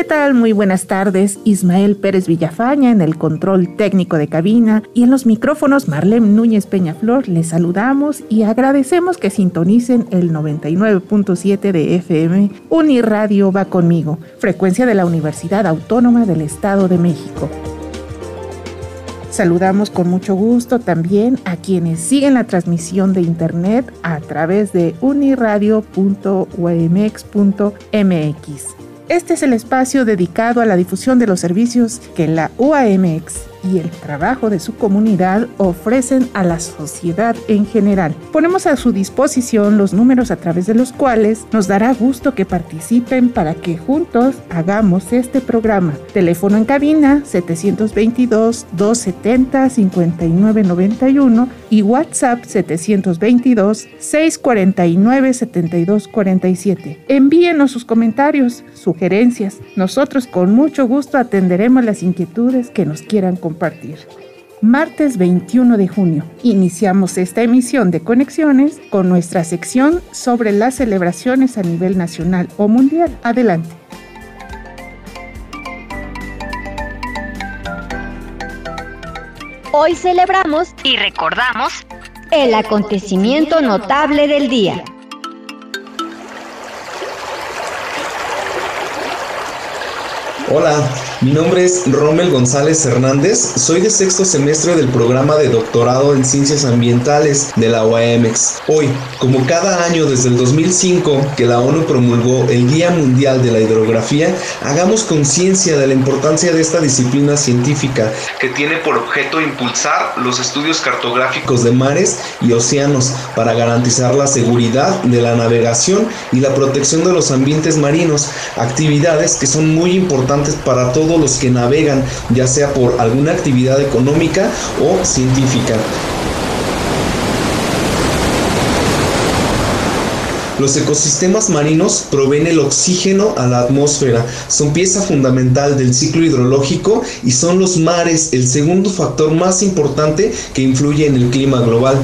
¿Qué tal? Muy buenas tardes. Ismael Pérez Villafaña en el control técnico de cabina y en los micrófonos Marlene Núñez Peñaflor. Les saludamos y agradecemos que sintonicen el 99.7 de FM Uniradio va conmigo, frecuencia de la Universidad Autónoma del Estado de México. Saludamos con mucho gusto también a quienes siguen la transmisión de internet a través de uniradio.umx.mx. Este es el espacio dedicado a la difusión de los servicios que la UAMX y el trabajo de su comunidad ofrecen a la sociedad en general. Ponemos a su disposición los números a través de los cuales nos dará gusto que participen para que juntos hagamos este programa. Teléfono en cabina 722-270-5991 y WhatsApp 722-649-7247. Envíenos sus comentarios, sugerencias. Nosotros con mucho gusto atenderemos las inquietudes que nos quieran compartir compartir. Martes 21 de junio. Iniciamos esta emisión de Conexiones con nuestra sección sobre las celebraciones a nivel nacional o mundial. Adelante. Hoy celebramos y recordamos el acontecimiento notable del día. Hola, mi nombre es Rommel González Hernández, soy de sexto semestre del programa de doctorado en ciencias ambientales de la UAMX. Hoy, como cada año desde el 2005 que la ONU promulgó el Día Mundial de la Hidrografía, hagamos conciencia de la importancia de esta disciplina científica que tiene por objeto impulsar los estudios cartográficos de mares y océanos para garantizar la seguridad de la navegación y la protección de los ambientes marinos, actividades que son muy importantes para todos los que navegan, ya sea por alguna actividad económica o científica. Los ecosistemas marinos proveen el oxígeno a la atmósfera, son pieza fundamental del ciclo hidrológico y son los mares el segundo factor más importante que influye en el clima global.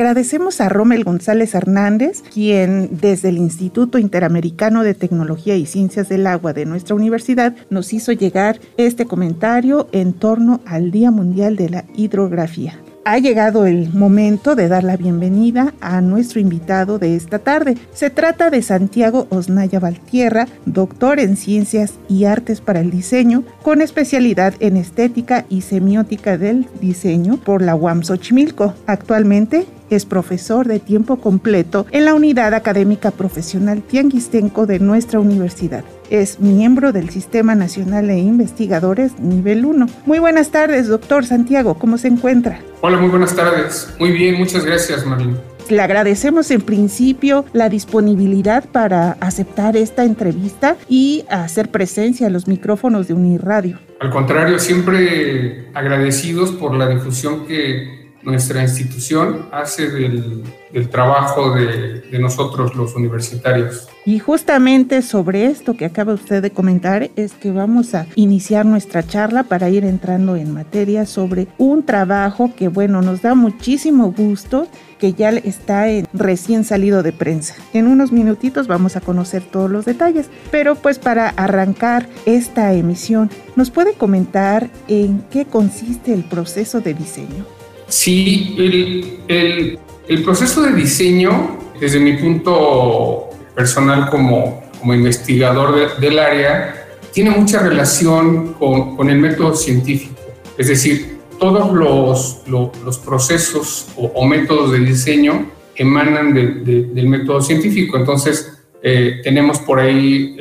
Agradecemos a Rommel González Hernández, quien desde el Instituto Interamericano de Tecnología y Ciencias del Agua de nuestra universidad nos hizo llegar este comentario en torno al Día Mundial de la Hidrografía ha llegado el momento de dar la bienvenida a nuestro invitado de esta tarde. Se trata de Santiago Osnaya Valtierra, doctor en Ciencias y Artes para el Diseño, con especialidad en Estética y Semiótica del Diseño por la UAM Xochimilco. Actualmente es profesor de tiempo completo en la Unidad Académica Profesional Tianguistenco de nuestra universidad. Es miembro del Sistema Nacional de Investigadores Nivel 1. Muy buenas tardes, doctor Santiago. ¿Cómo se encuentra? Hola, muy buenas tardes. Muy bien, muchas gracias, Marín. Le agradecemos en principio la disponibilidad para aceptar esta entrevista y hacer presencia a los micrófonos de Unirradio. Al contrario, siempre agradecidos por la difusión que nuestra institución hace del, trabajo de, de, nosotros los universitarios. Y justamente sobre esto que acaba usted de comentar es que vamos a iniciar nuestra charla para ir entrando en materia sobre un trabajo que bueno, nos da muchísimo gusto que ya está en, recién salido de prensa. En unos minutitos vamos a conocer todos los detalles, pero pues para arrancar esta emisión, ¿nos puede comentar en qué consiste el proceso de diseño? Sí, el, proceso de diseño, desde mi punto personal como, investigador del área, tiene mucha relación con, el método científico. Es decir, todos los, procesos o, métodos de diseño emanan del método científico. Entonces, eh, tenemos por ahí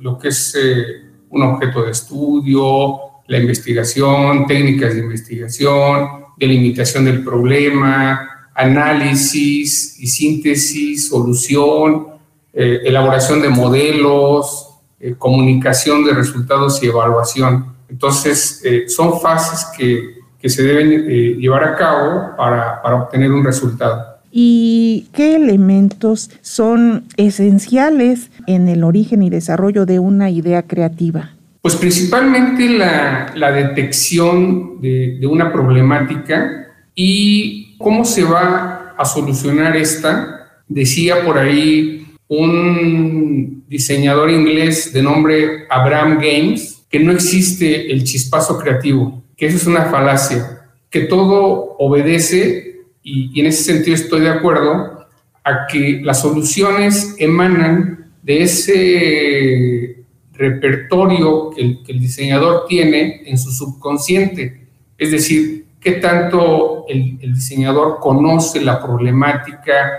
lo que es eh, un objeto de estudio, la investigación, técnicas de investigación, delimitación del problema, análisis y síntesis, solución, eh, elaboración de modelos, eh, comunicación de resultados y evaluación. Entonces, eh, son fases que, que se deben llevar a cabo para, para obtener un resultado. ¿Y qué elementos son esenciales en el origen y desarrollo de una idea creativa? Pues principalmente la, la detección de, una problemática y cómo se va a solucionar esta. Decía por ahí un diseñador inglés de nombre Abraham Games que no existe el chispazo creativo, que eso es una falacia, que todo obedece, y en ese sentido estoy de acuerdo, a que las soluciones emanan de ese repertorio que el, diseñador tiene en su subconsciente. Es decir, qué tanto el, diseñador conoce la problemática,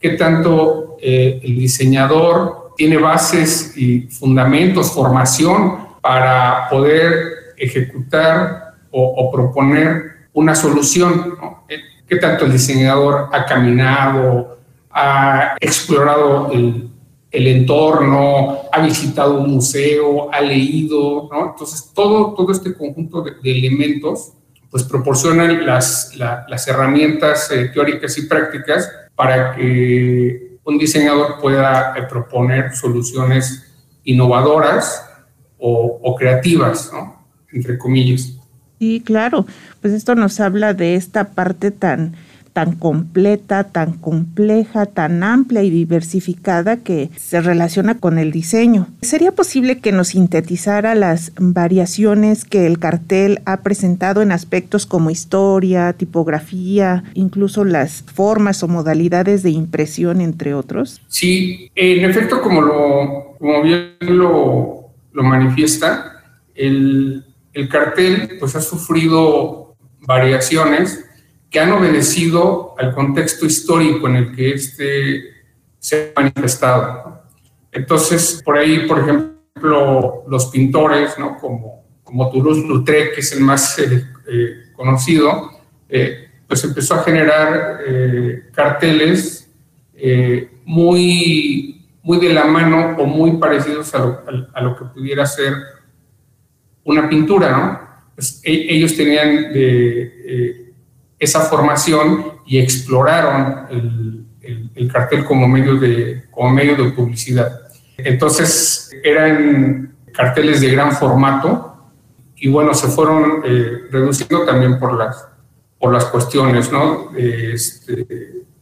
qué tanto eh, el diseñador tiene bases y fundamentos, formación para poder ejecutar o, o proponer una solución. ¿no? Eh, ¿Qué tanto el diseñador ha caminado, ha explorado el, el, entorno, ha visitado un museo, ha leído? ¿no? Entonces, todo, todo este conjunto de, elementos pues proporcionan las, la, las herramientas eh, teóricas y prácticas para que un diseñador pueda eh, proponer soluciones innovadoras o, o creativas, ¿no? entre comillas. Sí, claro, pues esto nos habla de esta parte tan tan completa, tan compleja, tan amplia y diversificada que se relaciona con el diseño. ¿Sería posible que nos sintetizara las variaciones que el cartel ha presentado en aspectos como historia, tipografía, incluso las formas o modalidades de impresión, entre otros? Sí, en efecto, como, lo, como bien lo, lo manifiesta, el, el cartel pues ha sufrido variaciones que han obedecido al contexto histórico en el que este se ha manifestado. Entonces, por ahí, por ejemplo, los pintores, ¿no? como, como Toulouse-Lautrec, que es el más eh, eh, conocido, eh, pues empezó a generar carteles muy, muy de la mano o muy parecidos a lo, a, lo que pudiera ser una pintura, ¿no? Pues, e ellos tenían esa formación y exploraron el, el, el, cartel como medio, de, como medio de publicidad. Entonces eran carteles de gran formato y bueno, se fueron eh, reduciendo también por las, por las cuestiones ¿no? este,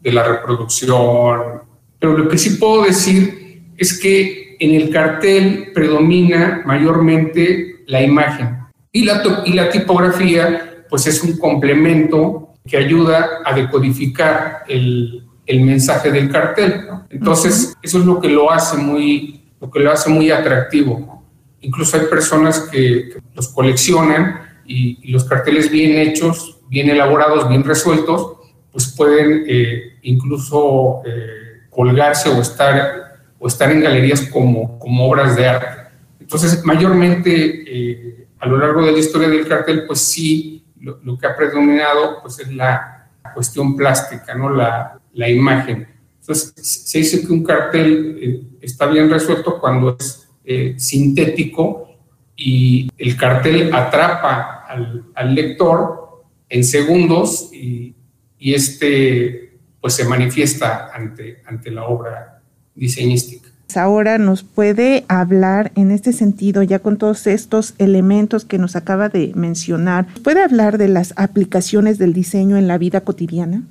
de la reproducción. Pero lo que sí puedo decir es que en el cartel predomina mayormente la imagen y la, y la tipografía pues es un complemento que ayuda a decodificar el, el mensaje del cartel. ¿no? Entonces, uh -huh. eso es lo que lo hace muy, lo que lo hace muy atractivo. ¿no? Incluso hay personas que, que los coleccionan y, y, los carteles bien hechos, bien elaborados, bien resueltos, pues pueden eh, incluso eh, colgarse o estar, o estar en galerías como, como obras de arte. Entonces, mayormente eh, a lo largo de la historia del cartel, pues sí lo, lo, que ha predominado pues es la cuestión plástica, ¿no? la, la imagen. Entonces, se dice que un cartel eh, está bien resuelto cuando es eh, sintético y el cartel atrapa al, al lector en segundos y, y, este pues se manifiesta ante, ante la obra diseñística ahora nos puede hablar en este sentido, ya con todos estos elementos que nos acaba de mencionar, ¿puede hablar de las aplicaciones del diseño en la vida cotidiana?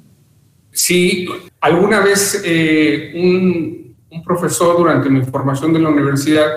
Sí, alguna vez eh, un, profesor durante mi formación de la universidad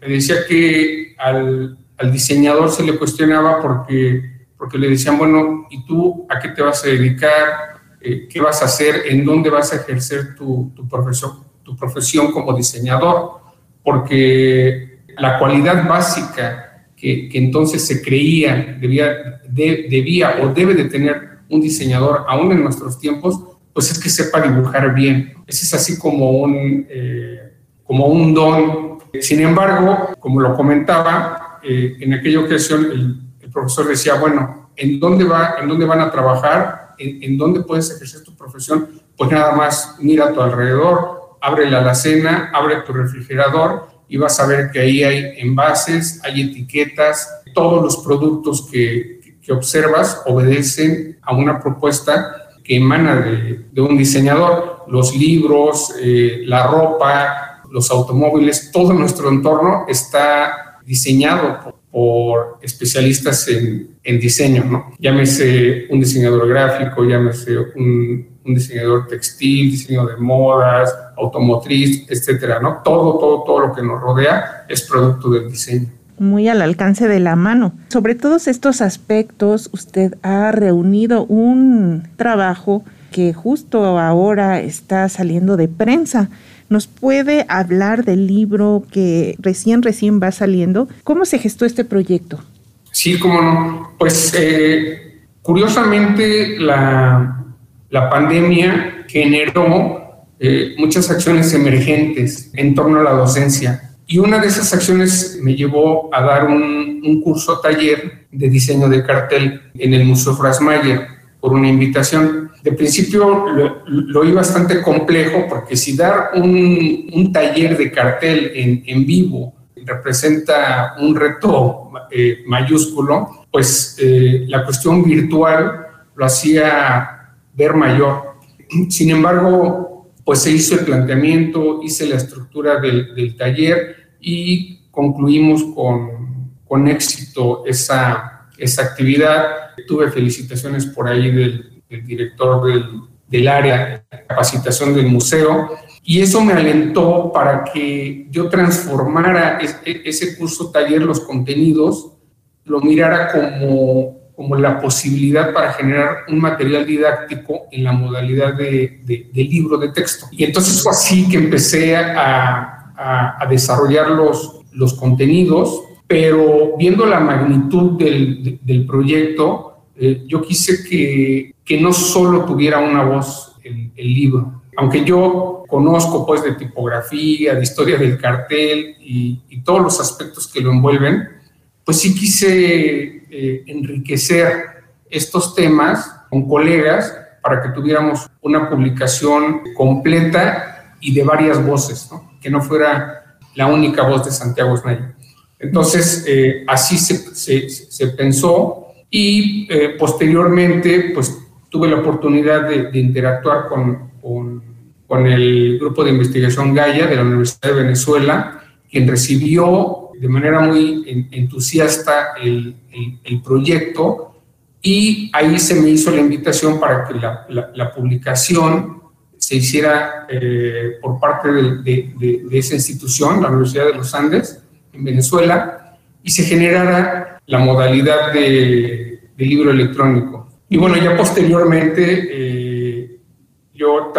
me decía que al, al diseñador se le cuestionaba porque, porque le decían, bueno, ¿y tú a qué te vas a dedicar? Eh, ¿Qué vas a hacer? ¿En dónde vas a ejercer tu, tu profesión? Tu profesión como diseñador, porque la cualidad básica que, entonces se creía debía, de, o debe de tener un diseñador, aún en nuestros tiempos, pues es que sepa dibujar bien. Ese es así como un, eh, como un don. Sin embargo, como lo comentaba, eh, en aquella ocasión el, profesor decía, bueno, ¿en dónde, va, ¿en dónde van a trabajar? ¿En, ¿En, dónde puedes ejercer tu profesión? Pues nada más mira a tu alrededor, abre la alacena, abre tu refrigerador y vas a ver que ahí hay envases, hay etiquetas, todos los productos que, que observas obedecen a una propuesta que emana de, de un diseñador. Los libros, eh, la ropa, los automóviles, todo nuestro entorno está diseñado por, especialistas en, en, diseño, ¿no? Llámese un diseñador gráfico, llámese un, un, diseñador textil, diseño de modas, automotriz, etcétera, ¿no? Todo, todo, todo lo que nos rodea es producto del diseño muy al alcance de la mano. Sobre todos estos aspectos, usted ha reunido un trabajo que justo ahora está saliendo de prensa. ¿Nos puede hablar del libro que recién, recién va saliendo? ¿Cómo se gestó este proyecto? Sí, cómo no. Pues eh, curiosamente la, la, pandemia generó eh, muchas acciones emergentes en torno a la docencia y una de esas acciones me llevó a dar un, curso taller de diseño de cartel en el Museo Frasmayer por una invitación. De principio lo, vi bastante complejo porque si dar un, taller de cartel en, en, vivo representa un reto eh, mayúsculo, pues eh, la cuestión virtual lo hacía ver mayor. Sin embargo, pues se hizo el planteamiento, hice la estructura del, del taller y concluimos con, con éxito esa, esa, actividad. Tuve felicitaciones por ahí del, director del, del, área de capacitación del museo y eso me alentó para que yo transformara ese curso taller, los contenidos, lo mirara como como la posibilidad para generar un material didáctico en la modalidad de, de, de libro de texto. Y entonces fue así que empecé a, a, a desarrollar los, los, contenidos, pero viendo la magnitud del, del proyecto, eh, yo quise que, que, no solo tuviera una voz el, el, libro, aunque yo conozco pues de tipografía, de historia del cartel y, y todos los aspectos que lo envuelven, pues sí quise eh, enriquecer estos temas con colegas para que tuviéramos una publicación completa y de varias voces, que no fuera la única voz de Santiago Snaya. Entonces, eh, así se, pensó y eh, posteriormente, pues tuve la oportunidad de, de interactuar con, con, con, el grupo de investigación Gaia de la Universidad de Venezuela, quien recibió de manera muy entusiasta el, el, proyecto y ahí se me hizo la invitación para que la, la, publicación se hiciera eh, por parte de, de, esa institución, la Universidad de los Andes, en Venezuela, y se generara la modalidad de, de libro electrónico. Y bueno, ya posteriormente eh, yo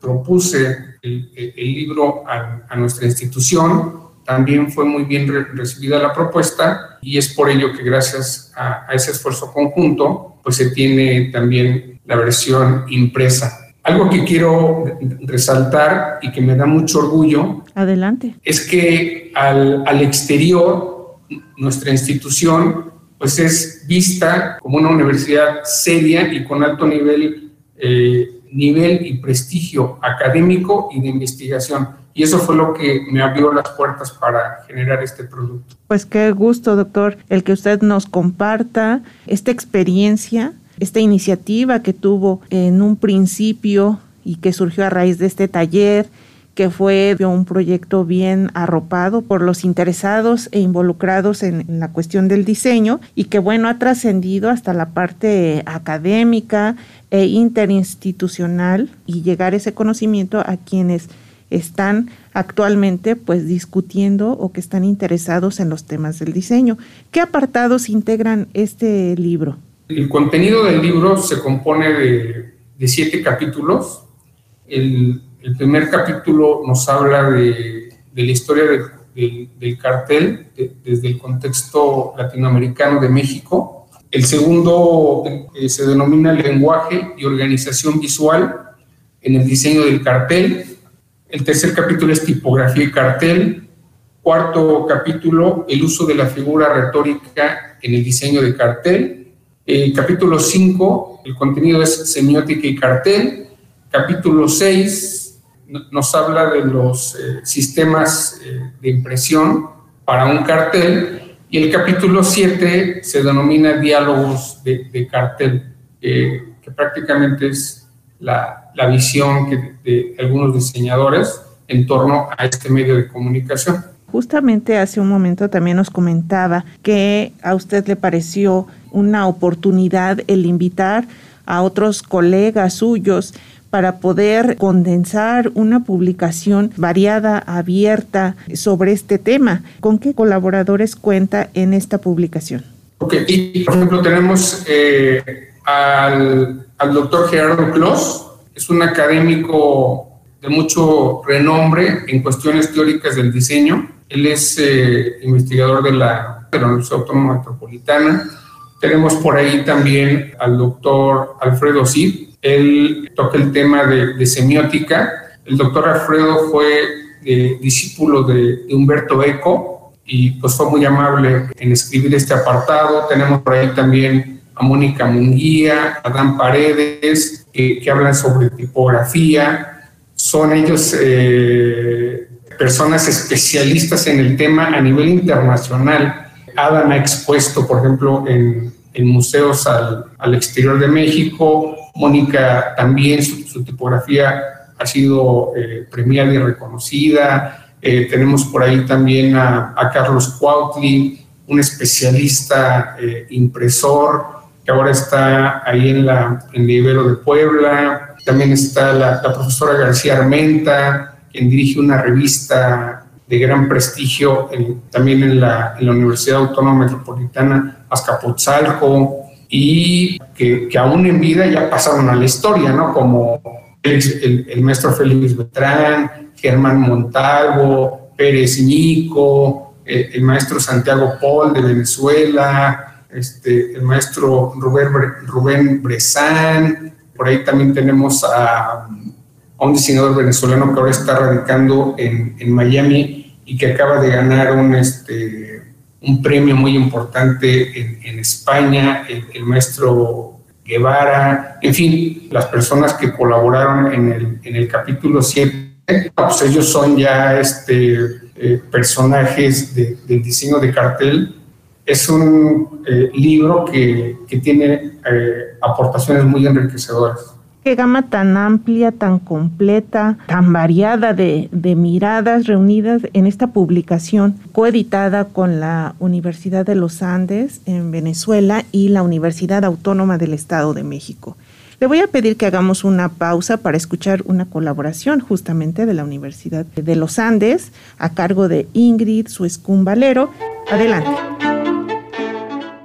propuse el, el libro a, a nuestra institución, también fue muy bien re recibida la propuesta y es por ello que gracias a, a, ese esfuerzo conjunto, pues se tiene también la versión impresa. Algo que quiero resaltar y que me da mucho orgullo. Adelante. Es que al, al exterior, nuestra institución, pues es vista como una universidad seria y con alto nivel, eh, nivel y prestigio académico y de investigación y eso fue lo que me abrió las puertas para generar este producto. Pues qué gusto, doctor, el que usted nos comparta esta experiencia, esta iniciativa que tuvo en un principio y que surgió a raíz de este taller que fue un proyecto bien arropado por los interesados e involucrados en, en la cuestión del diseño y que bueno ha trascendido hasta la parte académica e interinstitucional y llegar ese conocimiento a quienes están actualmente pues discutiendo o que están interesados en los temas del diseño. ¿Qué apartados integran este libro? El contenido del libro se compone de, siete capítulos. El, primer capítulo nos habla de, la historia de, del cartel desde el contexto latinoamericano de México. El segundo eh, se denomina lenguaje y organización visual en el diseño del cartel el tercer capítulo es tipografía y cartel. cuarto capítulo, el uso de la figura retórica en el diseño de cartel. Eh, capítulo 5, el contenido es semiótica y cartel. Capítulo 6 nos habla de los eh, sistemas eh, de impresión para un cartel. Y el capítulo 7 se denomina diálogos de, cartel, que prácticamente es la, la visión que, de algunos diseñadores en torno a este medio de comunicación. Justamente hace un momento también nos comentaba que a usted le pareció una oportunidad el invitar a otros colegas suyos para poder condensar una publicación variada, abierta sobre este tema. ¿Con qué colaboradores cuenta en esta publicación? Ok, y por ejemplo tenemos eh, al, al, doctor Gerardo Clos, es un académico de mucho renombre en cuestiones teóricas del diseño. Él es eh, investigador de la, de Universidad Autónoma Metropolitana. Tenemos por ahí también al doctor Alfredo Cid. Él toca el tema de, semiótica. El doctor Alfredo fue eh, discípulo de, Humberto Eco y pues fue muy amable en escribir este apartado. Tenemos por ahí también a Mónica Munguía, a Paredes, que, hablan sobre tipografía, son ellos eh, personas especialistas en el tema a nivel internacional. Adam ha expuesto, por ejemplo, en, museos al, exterior de México. Mónica también, su, tipografía ha sido eh, premiada y reconocida. Eh, tenemos por ahí también a, Carlos Cuautli, un especialista impresor que ahora está ahí en la en Ibero de Puebla. También está la, profesora García Armenta, quien dirige una revista de gran prestigio también en la, Universidad Autónoma Metropolitana Azcapotzalco y que, aún en vida ya pasaron a la historia, ¿no? Como el, maestro Félix Betrán, Germán Montalvo, Pérez Ñico, el, maestro Santiago Paul de Venezuela, este, el maestro Rubén, Rubén Bresán, por ahí también tenemos a, un diseñador venezolano que ahora está radicando en, Miami y que acaba de ganar un, este, un premio muy importante en, España, el, maestro Guevara, en fin, las personas que colaboraron en el, capítulo 7, pues ellos son ya este, eh, personajes del diseño de cartel. Es un eh, libro que, tiene eh, aportaciones muy enriquecedoras. Qué gama tan amplia, tan completa, tan variada de, de, miradas reunidas en esta publicación coeditada con la Universidad de los Andes en Venezuela y la Universidad Autónoma del Estado de México. Le voy a pedir que hagamos una pausa para escuchar una colaboración justamente de la Universidad de los Andes a cargo de Ingrid Suescún Valero. Adelante.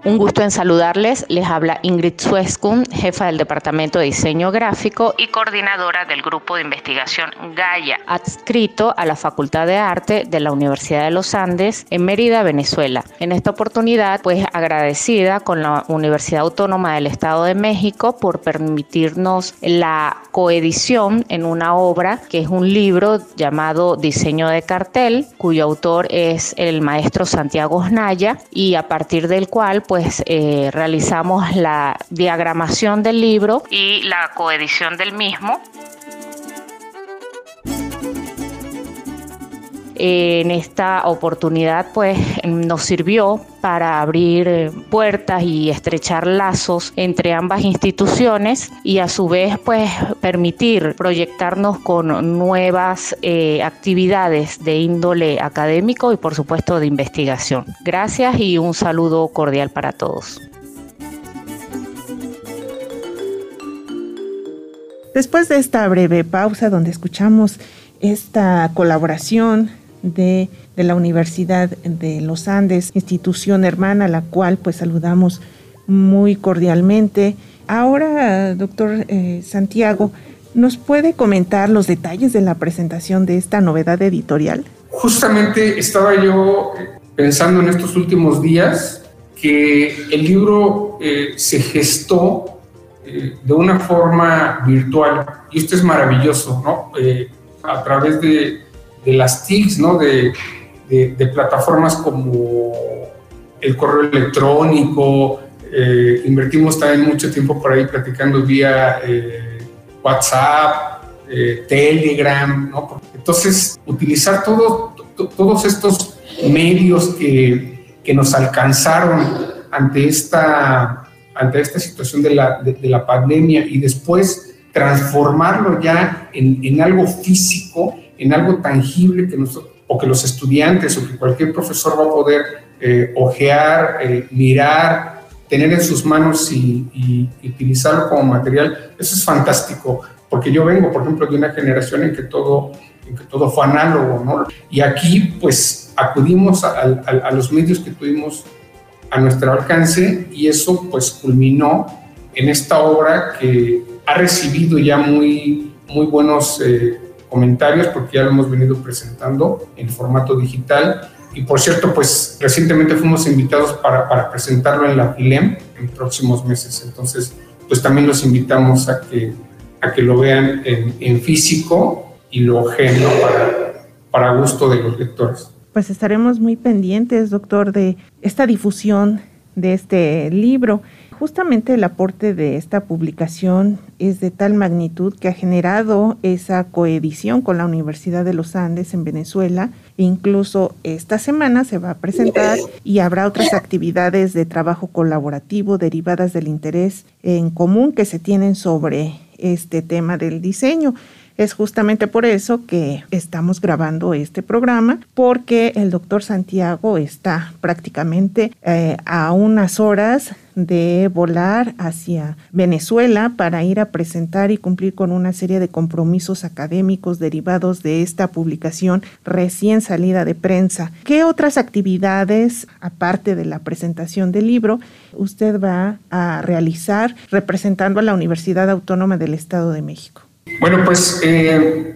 Un gusto en saludarles. Les habla Ingrid Suescun, jefa del Departamento de Diseño Gráfico y coordinadora del Grupo de Investigación Gaia, adscrito a la Facultad de Arte de la Universidad de los Andes en Mérida, Venezuela. En esta oportunidad, pues agradecida con la Universidad Autónoma del Estado de México por permitirnos la coedición en una obra que es un libro llamado Diseño de Cartel, cuyo autor es el maestro Santiago Osnaya y a partir del cual, pues eh, realizamos la diagramación del libro y la coedición del mismo. En esta oportunidad pues nos sirvió para abrir eh, puertas y estrechar lazos entre ambas instituciones y a su vez pues permitir proyectarnos con nuevas eh, actividades de índole académico y por supuesto de investigación. Gracias y un saludo cordial para todos. Después de esta breve pausa donde escuchamos esta colaboración de, la Universidad de los Andes, institución hermana, la cual pues saludamos muy cordialmente. Ahora, doctor eh, Santiago, ¿nos puede comentar los detalles de la presentación de esta novedad editorial? Justamente estaba yo eh, pensando en estos últimos días que el libro eh, se gestó de una forma virtual y esto es maravilloso, ¿no? a través de, de las TICs, ¿no? De, de, plataformas como el correo electrónico, eh, invertimos también mucho tiempo por ahí platicando vía eh, WhatsApp, eh, Telegram, ¿no? Entonces, utilizar todo, todos estos medios que, que, nos alcanzaron ante esta, ante esta situación de la, de, la pandemia y después transformarlo ya en, en, algo físico, en algo tangible que nosotros, o que los estudiantes o que cualquier profesor va a poder eh, ojear, eh, mirar, tener en sus manos y, y, utilizarlo como material, eso es fantástico, porque yo vengo, por ejemplo, de una generación en que todo, en que todo fue análogo, ¿no? Y aquí, pues, acudimos a, a, a los medios que tuvimos a nuestro alcance y eso, pues, culminó en esta obra que ha recibido ya muy, muy buenos eh, comentarios porque ya lo hemos venido presentando en formato digital. Y por cierto, pues recientemente fuimos invitados para, para presentarlo en la FILEM en próximos meses. Entonces, pues también los invitamos a que, a que lo vean en, físico y lo ojeen para, para gusto de los lectores. Pues estaremos muy pendientes, doctor, de esta difusión de este libro. Justamente el aporte de esta publicación es de tal magnitud que ha generado esa coedición con la Universidad de los Andes en Venezuela. Incluso esta semana se va a presentar y habrá otras actividades de trabajo colaborativo derivadas del interés en común que se tienen sobre este tema del diseño. Es justamente por eso que estamos grabando este programa, porque el doctor Santiago está prácticamente eh, a unas horas de volar hacia Venezuela para ir a presentar y cumplir con una serie de compromisos académicos derivados de esta publicación recién salida de prensa. ¿Qué otras actividades, aparte de la presentación del libro, usted va a realizar representando a la Universidad Autónoma del Estado de México? Bueno, pues eh,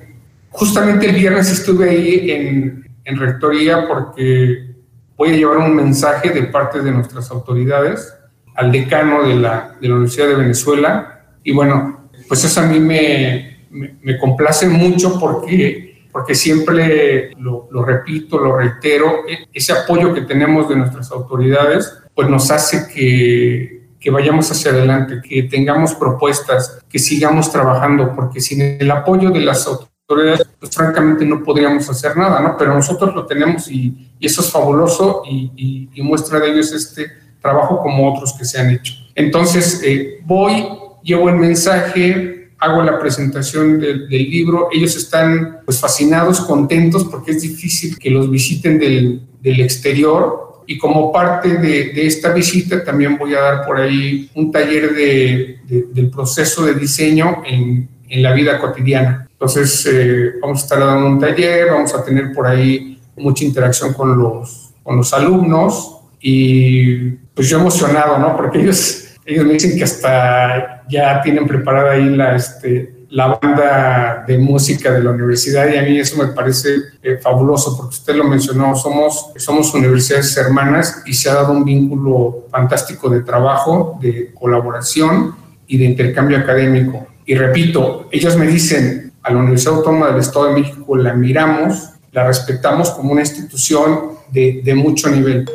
justamente el viernes estuve ahí en, Rectoría porque voy a llevar un mensaje de parte de nuestras autoridades al decano de la, de la Universidad de Venezuela. Y bueno, pues eso a mí me, me, complace mucho porque, porque siempre lo, lo, repito, lo reitero, e, ese apoyo que tenemos de nuestras autoridades, pues nos hace que, que vayamos hacia adelante, que tengamos propuestas, que sigamos trabajando, porque sin el apoyo de las autoridades, pues francamente no podríamos hacer nada, ¿no? Pero nosotros lo tenemos y, eso es fabuloso y, muestra de ellos este trabajo como otros que se han hecho. Entonces, eh, voy, llevo el mensaje, hago la presentación del, libro, ellos están pues fascinados, contentos, porque es difícil que los visiten del exterior, y como parte de, esta visita también voy a dar por ahí un taller de, del proceso de diseño en, en la vida cotidiana. Entonces eh, vamos a estar dando un taller, vamos a tener por ahí mucha interacción con los, con los alumnos y pues yo emocionado, ¿no? Porque ellos, ellos me dicen que hasta ya tienen preparada ahí la, este, la banda de música de la universidad y a mí eso me parece eh, fabuloso porque usted lo mencionó, somos, somos universidades hermanas y se ha dado un vínculo fantástico de trabajo, de colaboración y de intercambio académico. Y repito, ellos me dicen, a la Universidad Autónoma del Estado de México la miramos, la respetamos como una institución de, de mucho nivel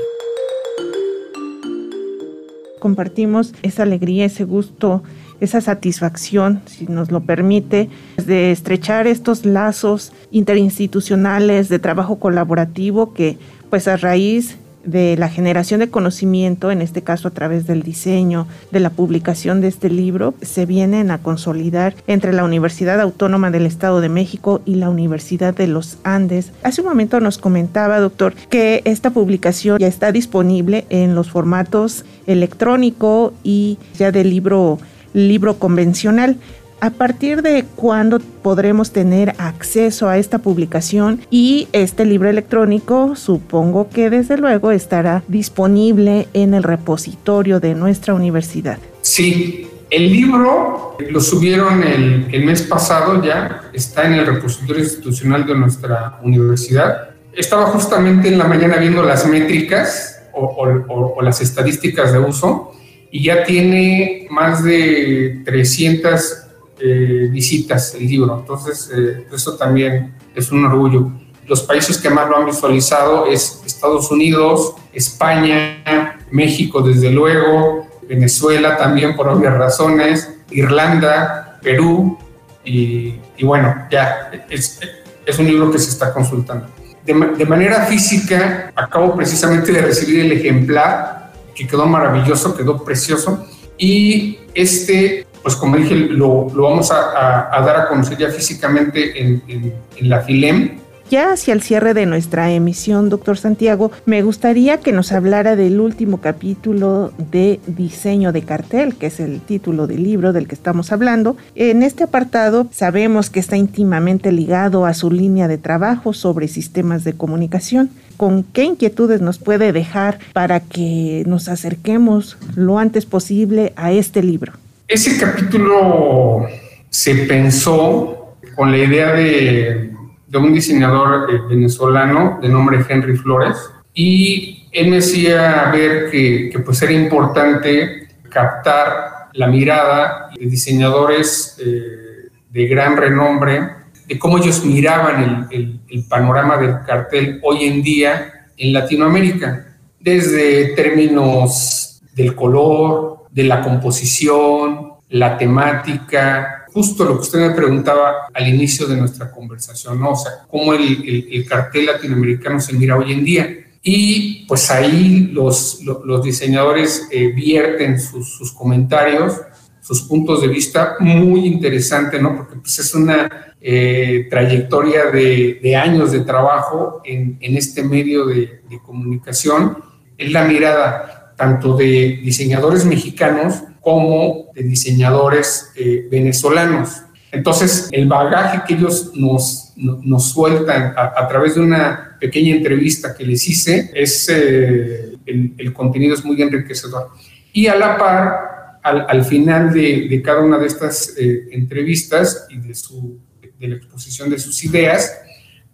compartimos esa alegría, ese gusto esa satisfacción, si nos lo permite, de estrechar estos lazos interinstitucionales de trabajo colaborativo que pues a raíz de la generación de conocimiento, en este caso a través del diseño, de la publicación de este libro, se vienen a consolidar entre la Universidad Autónoma del Estado de México y la Universidad de los Andes. Hace un momento nos comentaba, doctor, que esta publicación ya está disponible en los formatos electrónico y ya del libro libro convencional. ¿A partir de cuándo podremos tener acceso a esta publicación y este libro electrónico? Supongo que desde luego estará disponible en el repositorio de nuestra universidad. Sí, el libro lo subieron el, mes pasado ya, está en el repositorio institucional de nuestra universidad. Estaba justamente en la mañana viendo las métricas o las estadísticas de uso y ya tiene más de 300 eh, visitas el libro. Entonces, eh, eso también es un orgullo. Los países que más lo han visualizado es Estados Unidos, España, México desde luego, Venezuela también por obvias razones, Irlanda, Perú y, bueno, ya es, es, un libro que se está consultando. De, de manera física, acabo precisamente de recibir el ejemplar que quedó maravilloso, quedó precioso. Y este pues como dije, lo, lo vamos a, a, dar a conocer ya físicamente en, en, en la FILEM, ya hacia el cierre de nuestra emisión, doctor Santiago, me gustaría que nos hablara del último capítulo de diseño de cartel, que es el título del libro del que estamos hablando. En este apartado sabemos que está íntimamente ligado a su línea de trabajo sobre sistemas de comunicación. ¿Con qué inquietudes nos puede dejar para que nos acerquemos lo antes posible a este libro? Ese capítulo se pensó con la idea de, de un diseñador eh, venezolano de nombre Henry Flores y él me hacía ver que, que pues era importante captar la mirada de diseñadores eh, de gran renombre, de cómo ellos miraban el, el, el panorama del cartel hoy en día en Latinoamérica, desde términos del color, de la composición, la temática, justo lo que usted me preguntaba al inicio de nuestra conversación, ¿no? O sea, cómo el, el, el cartel latinoamericano se mira hoy en día. Y pues ahí los, los, diseñadores eh, vierten sus, comentarios, sus puntos de vista, muy interesante, ¿no? Porque pues es una eh, trayectoria de, de, años de trabajo en, en este medio de, de comunicación. Es la mirada tanto de diseñadores mexicanos como de diseñadores eh, venezolanos. Entonces, el bagaje que ellos nos, nos sueltan a, a, través de una pequeña entrevista que les hice, es, eh, el, el, contenido es muy enriquecedor. Y a la par, al, al final de, de, cada una de estas eh, entrevistas y de, su, de la exposición de sus ideas,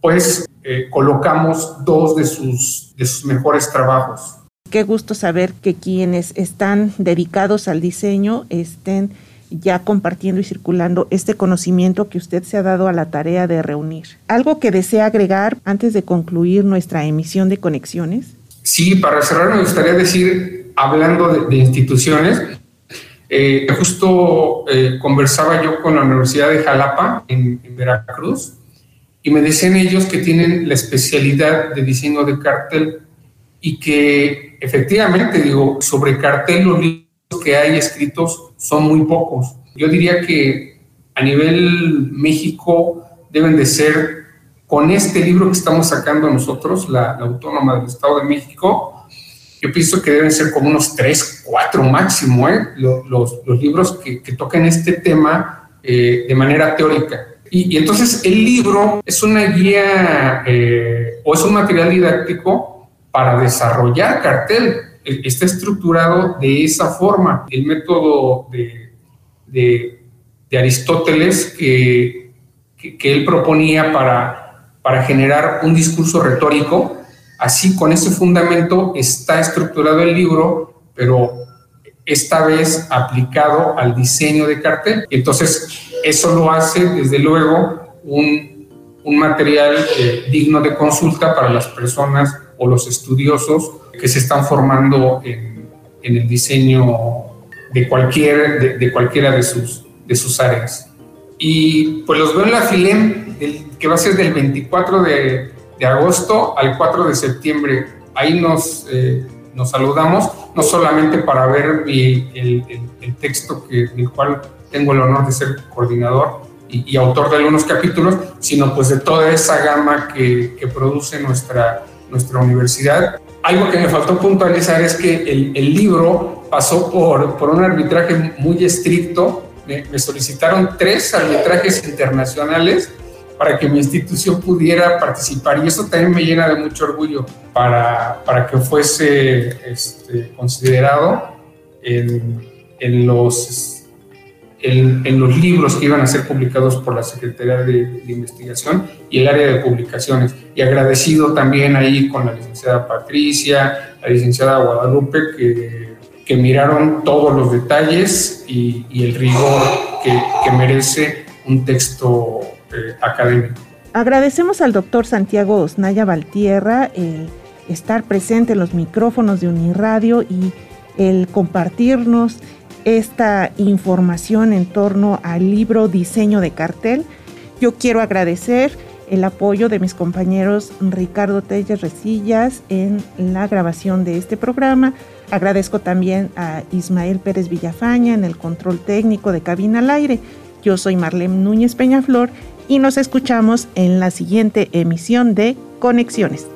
pues eh, colocamos dos de sus, de sus mejores trabajos. Qué gusto saber que quienes están dedicados al diseño estén ya compartiendo y circulando este conocimiento que usted se ha dado a la tarea de reunir. ¿Algo que desea agregar antes de concluir nuestra emisión de conexiones? Sí, para cerrar me gustaría decir, hablando de, de instituciones, eh, justo eh, conversaba yo con la Universidad de Jalapa en, en Veracruz y me decían ellos que tienen la especialidad de diseño de cartel y que efectivamente, digo, sobre cartel los libros que hay escritos son muy pocos. Yo diría que a nivel México deben de ser, con este libro que estamos sacando nosotros, la, la Autónoma del Estado de México, yo pienso que deben ser como unos tres, cuatro máximo, ¿eh? los, los, libros que, que toquen este tema eh, de manera teórica. Y, y, entonces el libro es una guía eh, o es un material didáctico para desarrollar cartel. E, está estructurado de esa forma. El método de, de, Aristóteles que, que, que, él proponía para, para generar un discurso retórico, así con ese fundamento está estructurado el libro, pero esta vez aplicado al diseño de cartel. Entonces, eso lo hace, desde luego, un, un material eh, digno de consulta para las personas o los estudiosos que se están formando en, en el diseño de, cualquier, de, de, cualquiera de sus, de sus áreas. Y pues los veo en la FILEM, el, que va a ser del 24 de, de, agosto al 4 de septiembre. Ahí nos, eh, nos saludamos, no solamente para ver mi, el, el, el, texto que, del cual tengo el honor de ser coordinador y, y, autor de algunos capítulos, sino pues de toda esa gama que, que produce nuestra nuestra universidad. Algo que me faltó puntualizar es que el, libro pasó por, por, un arbitraje muy estricto. Me, me, solicitaron tres arbitrajes internacionales para que mi institución pudiera participar y eso también me llena de mucho orgullo para, para que fuese este, considerado en, en los en, en, los libros que iban a ser publicados por la Secretaría de, de, Investigación y el área de publicaciones. Y agradecido también ahí con la licenciada Patricia, la licenciada Guadalupe, que, que miraron todos los detalles y, y el rigor que, que, merece un texto eh, académico. Agradecemos al doctor Santiago Osnaya Valtierra el estar presente en los micrófonos de Uniradio y el compartirnos esta información en torno al libro Diseño de Cartel. Yo quiero agradecer el apoyo de mis compañeros Ricardo Telles Resillas en la grabación de este programa. Agradezco también a Ismael Pérez Villafaña en el control técnico de Cabina al Aire. Yo soy Marlene Núñez Peñaflor y nos escuchamos en la siguiente emisión de Conexiones.